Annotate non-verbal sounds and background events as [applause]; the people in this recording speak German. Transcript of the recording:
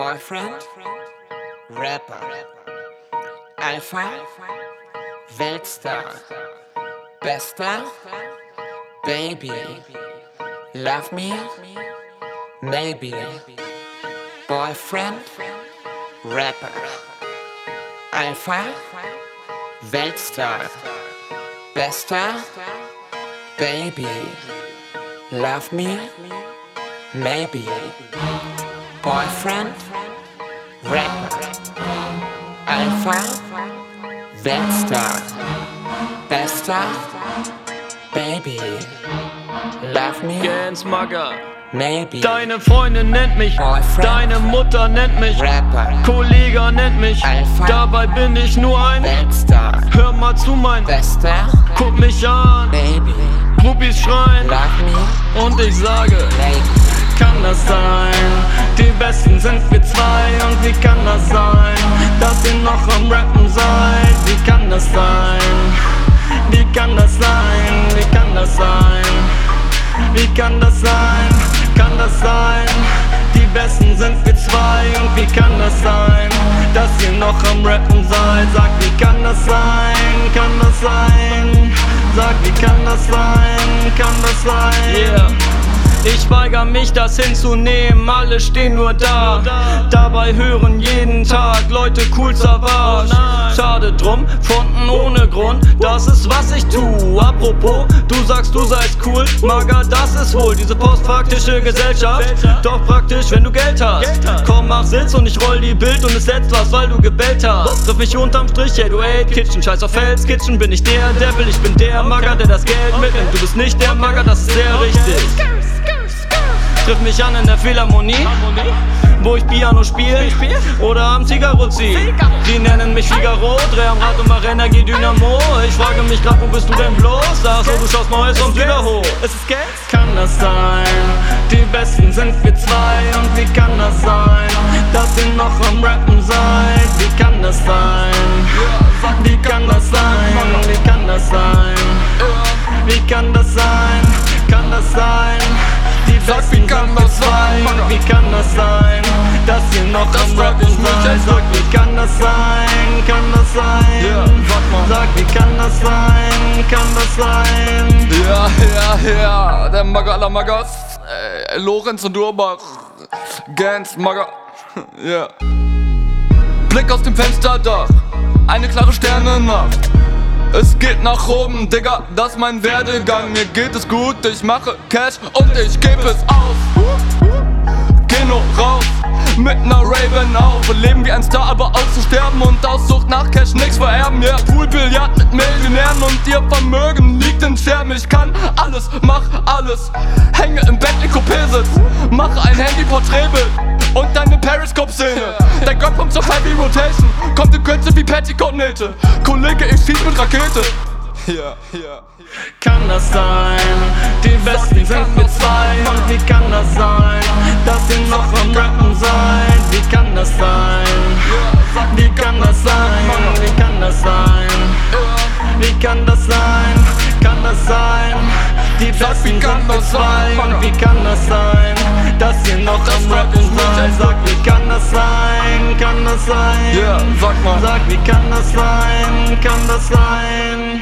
Boyfriend, Rapper, Alpha, Weltstar, Bester, Baby, Love Me, Maybe, Boyfriend, Rapper, Alpha, Weltstar, Bester, Baby, Love Me, Maybe, Boyfriend, Rapper, Alpha, Weltstar, Bester, Baby, Love Me, Gens Magger. Maybe, Deine Freundin nennt mich, Boyfriend. deine Mutter nennt mich, Rapper, Kollege nennt mich, Alpha. dabei bin ich nur ein. Weltstar, Hör mal zu, mein, Bester, guck mich an, Baby, Groupies schreien. Love Me, und ich sage, Maybe, kann das sein? Sind wir zwei und wie kann das sein, dass ihr noch am Rappen seid? Wie kann das sein? Wie kann das sein? Wie kann das sein? Wie kann das sein? Kann das sein? Die Besten sind wir zwei und wie kann das sein, dass ihr noch am Rappen seid? Sag, wie kann das sein? Kann das sein? Sag, wie kann das sein? Kann das sein? Yeah. Ich weigere mich, das hinzunehmen, alle stehen nur da. Dabei hören jeden Tag Leute cool Savage. Schade drum, Fronten ohne Grund, das ist was ich tu. Apropos, du sagst, du seist cool, Mager, das ist wohl diese postfaktische Gesellschaft. Doch praktisch, wenn du Geld hast. Komm, mach Sitz und ich roll die Bild und es setzt was, weil du gebellt hast. Triff mich unterm Strich, hey du Aid Kitchen, scheiß auf Hell's Kitchen, bin ich der Devil, ich bin der Mager, der das Geld mitnimmt. Du bist nicht der Mager, das ist sehr richtig. Triff mich an in der Philharmonie, wo ich Piano spiel oder am Zigarro zieh. Die nennen mich Figaro, dreh am Rad und mach Energie Dynamo. Ich frage mich grad, wo bist du denn bloß? Sag so, du schaust Neues vom wieder hoch. Ist es Geld? Kann das sein? Die Besten sind wir zwei und wie kann das sein, dass ihr noch am Rappen seid? Wie kann das sein? Wie kann das sein? Wie kann das sein? Wie kann das sein? Kann das sein? Sag, wie kann das sein? Wie kann das sein, dass ihr noch Das am frag Rappen ich mich Sag, wie kann das sein? Kann das sein? Ja, sag wie kann das sein? Kann das sein? Ja, ja, ja, der Maga aller Magas, äh, Lorenz und Urbach, Gans, Maga, [laughs] ja. Blick aus dem Fensterdach, eine klare Sternennacht. Es geht nach oben, Digga, das ist mein Werdegang. Mir geht es gut, ich mache Cash und ich gebe es aus. Geh nur raus, mit ner Raven auf. Leben wie ein Star, aber auszusterben und aus Sucht nach Cash nix vererben. Ja, Poolbillard mit Millionären und ihr Vermögen liegt in Scherben. Ich kann alles, mach alles. Hänge im Bett in Coupé-Sitz, mache ein Handy-Porträtbild. Und deine Periscope-Szene. Zur Heavy Rotation. Kommt in Kürze wie Petticoat-Nähte. Kollege, ich schieß mit Rakete. Ja, ja. Kann das sein? Die Besten sind wir zwei und wie kann das sein, dass ihr noch am Rappen seid? Wie kann das sein? Wie kann das sein? Wie kann das sein? Wie kann das sein? Kann das sein? Die wie sind das zwei das sein? Ja, sag mal. Sag, wie kann das sein? Kann das sein?